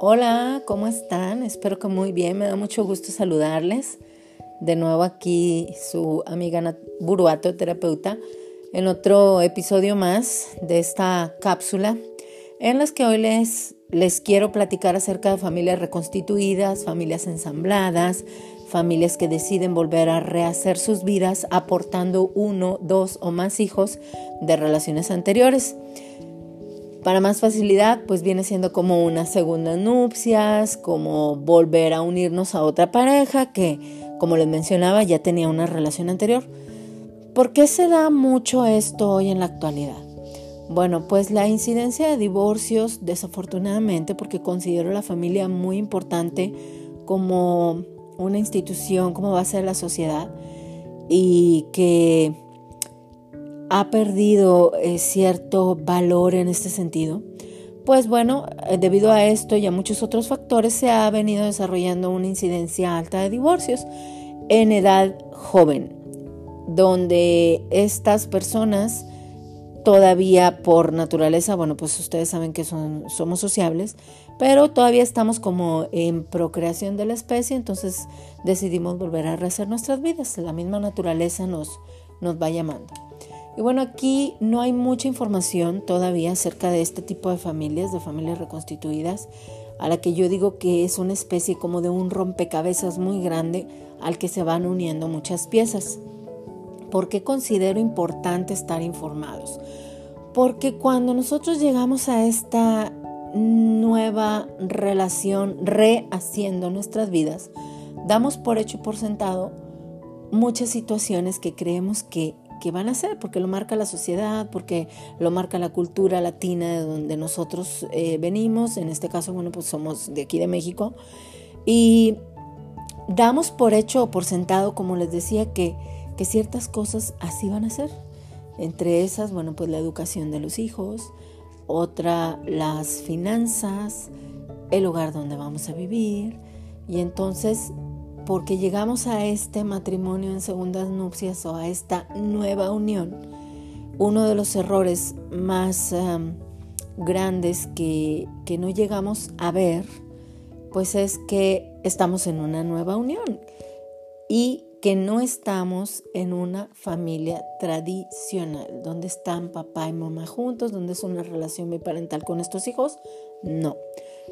Hola, ¿cómo están? Espero que muy bien, me da mucho gusto saludarles. De nuevo aquí su amiga Buruato, terapeuta, en otro episodio más de esta cápsula en las que hoy les, les quiero platicar acerca de familias reconstituidas, familias ensambladas, familias que deciden volver a rehacer sus vidas aportando uno, dos o más hijos de relaciones anteriores. Para más facilidad, pues viene siendo como una segunda nupcias, como volver a unirnos a otra pareja que, como les mencionaba, ya tenía una relación anterior. ¿Por qué se da mucho esto hoy en la actualidad? Bueno, pues la incidencia de divorcios, desafortunadamente, porque considero la familia muy importante como una institución, como base de la sociedad, y que ha perdido eh, cierto valor en este sentido, pues bueno, eh, debido a esto y a muchos otros factores se ha venido desarrollando una incidencia alta de divorcios en edad joven, donde estas personas todavía por naturaleza, bueno, pues ustedes saben que son, somos sociables, pero todavía estamos como en procreación de la especie, entonces decidimos volver a rehacer nuestras vidas, la misma naturaleza nos, nos va llamando. Y bueno, aquí no hay mucha información todavía acerca de este tipo de familias, de familias reconstituidas, a la que yo digo que es una especie como de un rompecabezas muy grande al que se van uniendo muchas piezas. ¿Por qué considero importante estar informados? Porque cuando nosotros llegamos a esta nueva relación, rehaciendo nuestras vidas, damos por hecho y por sentado muchas situaciones que creemos que que van a ser, porque lo marca la sociedad, porque lo marca la cultura latina de donde nosotros eh, venimos, en este caso, bueno, pues somos de aquí de México, y damos por hecho o por sentado, como les decía, que, que ciertas cosas así van a ser. Entre esas, bueno, pues la educación de los hijos, otra las finanzas, el lugar donde vamos a vivir, y entonces porque llegamos a este matrimonio en segundas nupcias o a esta nueva unión, uno de los errores más grandes que, que no llegamos a ver, pues es que estamos en una nueva unión y que no estamos en una familia tradicional, donde están papá y mamá juntos, donde es una relación biparental con estos hijos. No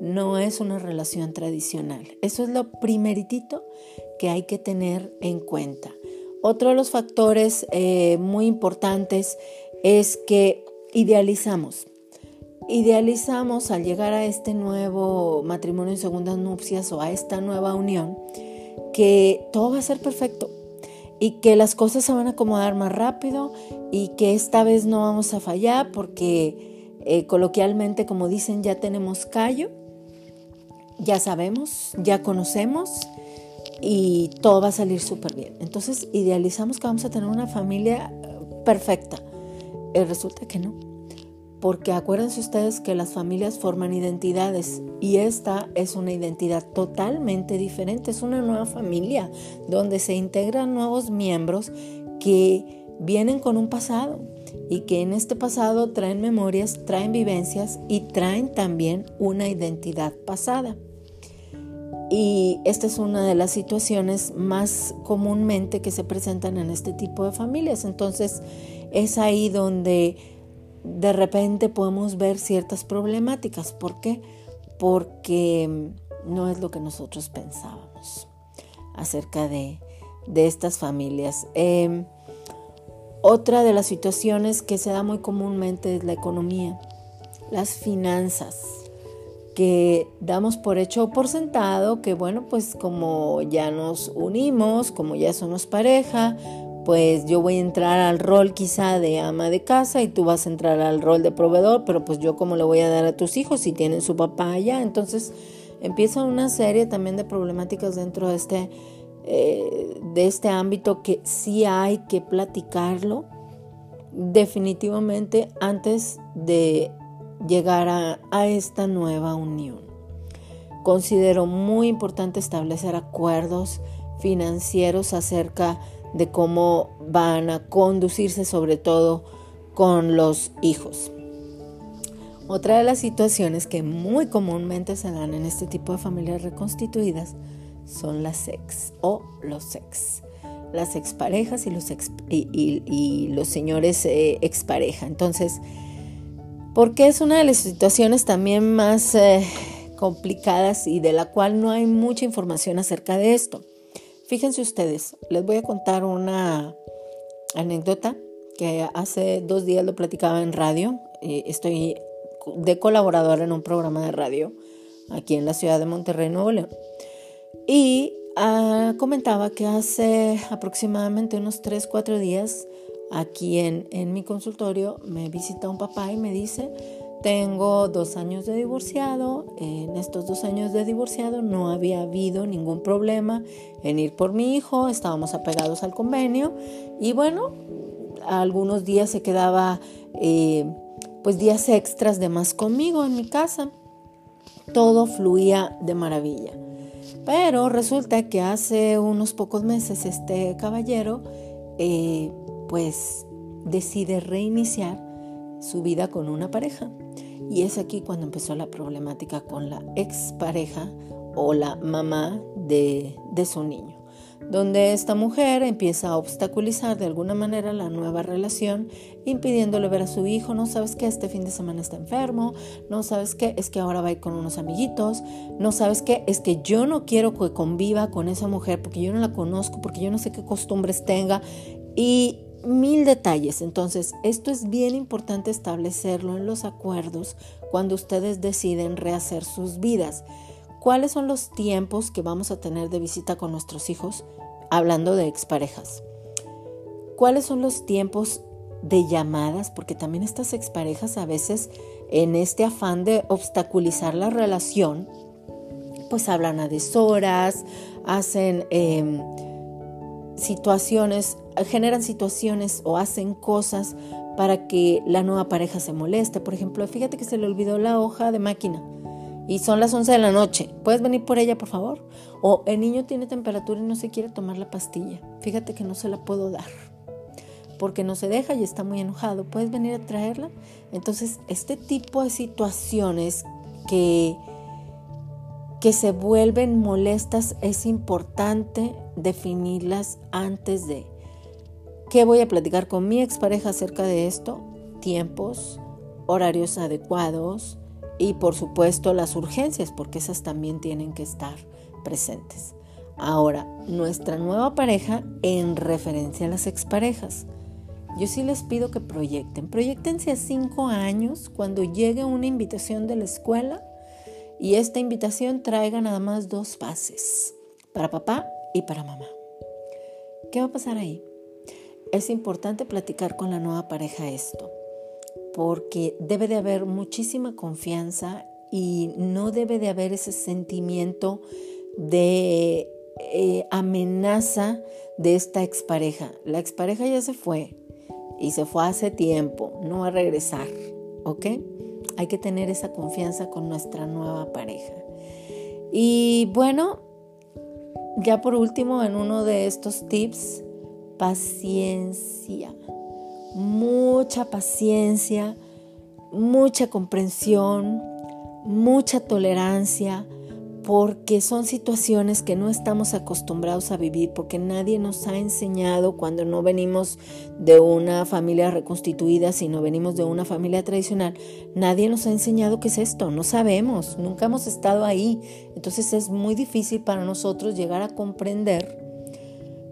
no es una relación tradicional. Eso es lo primeritito que hay que tener en cuenta. Otro de los factores eh, muy importantes es que idealizamos. Idealizamos al llegar a este nuevo matrimonio en segundas nupcias o a esta nueva unión que todo va a ser perfecto y que las cosas se van a acomodar más rápido y que esta vez no vamos a fallar porque eh, coloquialmente como dicen ya tenemos callo ya sabemos, ya conocemos y todo va a salir súper bien. Entonces idealizamos que vamos a tener una familia eh, perfecta. Y resulta que no. Porque acuérdense ustedes que las familias forman identidades y esta es una identidad totalmente diferente. Es una nueva familia donde se integran nuevos miembros que vienen con un pasado y que en este pasado traen memorias, traen vivencias y traen también una identidad pasada. Y esta es una de las situaciones más comúnmente que se presentan en este tipo de familias. Entonces es ahí donde de repente podemos ver ciertas problemáticas. ¿Por qué? Porque no es lo que nosotros pensábamos acerca de, estas familias. Em, otra de las situaciones que se da muy comúnmente es la economía, las finanzas que damos por hecho o por sentado que bueno, pues como ya nos unimos, como ya somos pareja, pues yo voy a entrar al rol quizá de ama de casa y tú vas a entrar al rol de proveedor, pero pues yo como le voy a dar a tus hijos si tienen su papá allá. Entonces empieza una serie también de problemáticas dentro de este, de este ámbito que sí hay que platicarlo definitivamente antes de llegar a, esta nueva unión. Considero muy importante establecer acuerdos financieros acerca de cómo van a conducirse sobre todo con los hijos. Otra de las situaciones que muy comúnmente se dan en este tipo de familias reconstituidas son las ex o los ex, las exparejas y los, y, los señores eh, expareja. Entonces, porque es una de las situaciones también más eh, complicadas y de la cual no hay mucha información acerca de esto. Fíjense ustedes, les voy a contar una anécdota que hace dos días lo platicaba en radio. Eh, estoy de colaboradora en un programa de radio aquí en la ciudad de Monterrey, Nuevo León. Y ah, comentaba que hace aproximadamente unos 3, 4 días aquí en, en mi consultorio me visita un papá y me dice, tengo dos años de divorciado, en estos dos años de divorciado no había habido ningún problema en ir por mi hijo, estábamos apegados al convenio y bueno, algunos días se quedaba... Eh, pues días extras de más conmigo en mi casa. Todo fluía de maravilla. Pero resulta que hace unos pocos meses este caballero eh, pues decide reiniciar su vida con una pareja. Y es aquí cuando empezó la problemática con la expareja o la mamá de su niño donde esta mujer empieza a obstaculizar de alguna manera la nueva relación, impidiéndole ver a su hijo, no sabes que este fin de semana está enfermo, no sabes qué, es que ahora va a ir con unos amiguitos, no sabes qué, es que yo no quiero que conviva con esa mujer porque yo no la conozco, porque yo no sé qué costumbres tenga y mil detalles. Entonces, esto es bien importante establecerlo en los acuerdos cuando ustedes deciden rehacer sus vidas. ¿Cuáles son los tiempos que vamos a tener de visita con nuestros hijos? Hablando de exparejas. ¿Cuáles son los tiempos de llamadas? Porque también estas exparejas a veces en este afán de obstaculizar la relación, pues hablan a deshoras, hacen em, situaciones, generan situaciones o hacen cosas para que la nueva pareja se moleste. Por ejemplo, fíjate que se le olvidó la hoja de máquina y son las 11 de la noche. ¿Puedes venir por ella, por favor? O el niño tiene temperatura y no se quiere tomar la pastilla. Fíjate que no se la puedo dar porque no se deja y está muy enojado. ¿Puedes venir a traerla? Entonces, este tipo de situaciones que, que se vuelven molestas es importante definirlas antes de. ¿Qué voy a platicar con mi expareja acerca de esto? Tiempos, horarios adecuados, y por supuesto las urgencias, porque esas también tienen que estar presentes. Ahora, nuestra nueva pareja en referencia a las exparejas. Yo sí les pido que proyecten. Proyectense a cinco años cuando llegue una invitación de la escuela y esta invitación traiga nada más dos fases, para papá y para mamá. ¿Qué va a pasar ahí? Es importante platicar con la nueva pareja esto porque debe de haber muchísima confianza y no debe de haber ese sentimiento de eh, amenaza de esta expareja. La expareja ya se fue y se fue hace tiempo, no va a regresar, ¿ok? Hay que tener esa confianza con nuestra nueva pareja. Y bueno, ya por último, en uno de estos tips, paciencia mucha paciencia, mucha comprensión, mucha tolerancia, porque son situaciones que no estamos acostumbrados a vivir, porque nadie nos ha enseñado cuando no venimos de una familia reconstituida, sino venimos de una familia tradicional, nadie nos ha enseñado qué es esto, no sabemos, nunca hemos estado ahí, entonces es muy difícil para nosotros llegar a comprender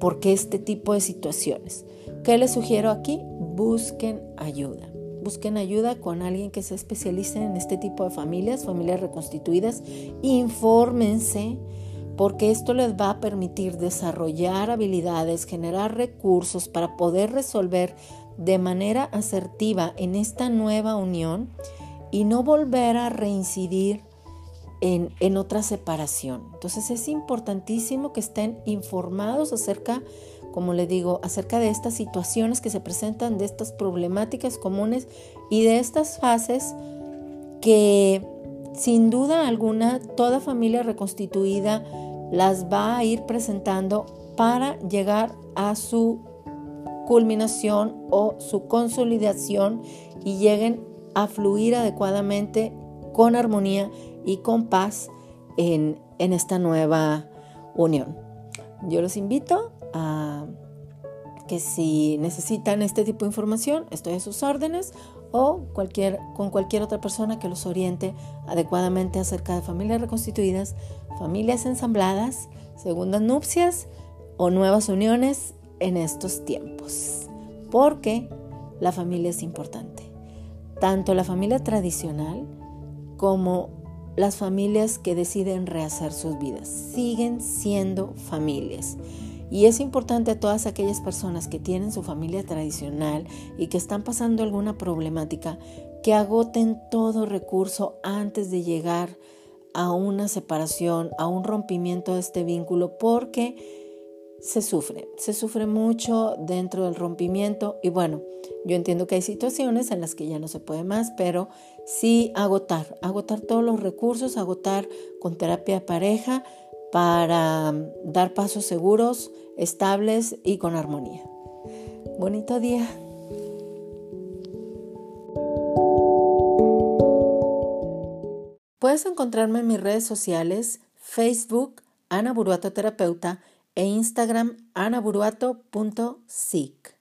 por qué este tipo de situaciones. ¿Qué les sugiero aquí? Busquen ayuda. Busquen ayuda con alguien que se especialice en este tipo de familias, familias reconstituidas. Infórmense porque esto les va a permitir desarrollar habilidades, generar recursos para poder resolver de manera asertiva en esta nueva unión y no volver a reincidir en, en, otra separación. Entonces es importantísimo que estén informados acerca como le digo, acerca de estas situaciones que se presentan, de estas problemáticas comunes y de estas fases que sin duda alguna toda familia reconstituida las va a ir presentando para llegar a su culminación o su consolidación y lleguen a fluir adecuadamente, con armonía y con paz en, en esta nueva unión. Yo los invito que si necesitan este tipo de información, estoy a sus órdenes o cualquier, con cualquier otra persona que los oriente adecuadamente acerca de familias reconstituidas, familias ensambladas, segundas nupcias o nuevas uniones en estos tiempos. Porque la familia es importante. Tanto la familia tradicional como las familias que deciden rehacer sus vidas siguen siendo familias. Y es importante a todas aquellas personas que tienen su familia tradicional y que están pasando alguna problemática que agoten todo recurso antes de llegar a una separación, a un rompimiento de este vínculo, porque se sufre, se sufre mucho dentro del rompimiento. Y bueno, yo entiendo que hay situaciones en las que ya no se puede más, pero sí agotar, agotar todos los recursos, agotar con terapia de pareja para dar pasos seguros, estables y con armonía. Bonito día. Puedes encontrarme en mis redes sociales, Facebook, Ana Buruato Terapeuta, e Instagram anaburuato.sic.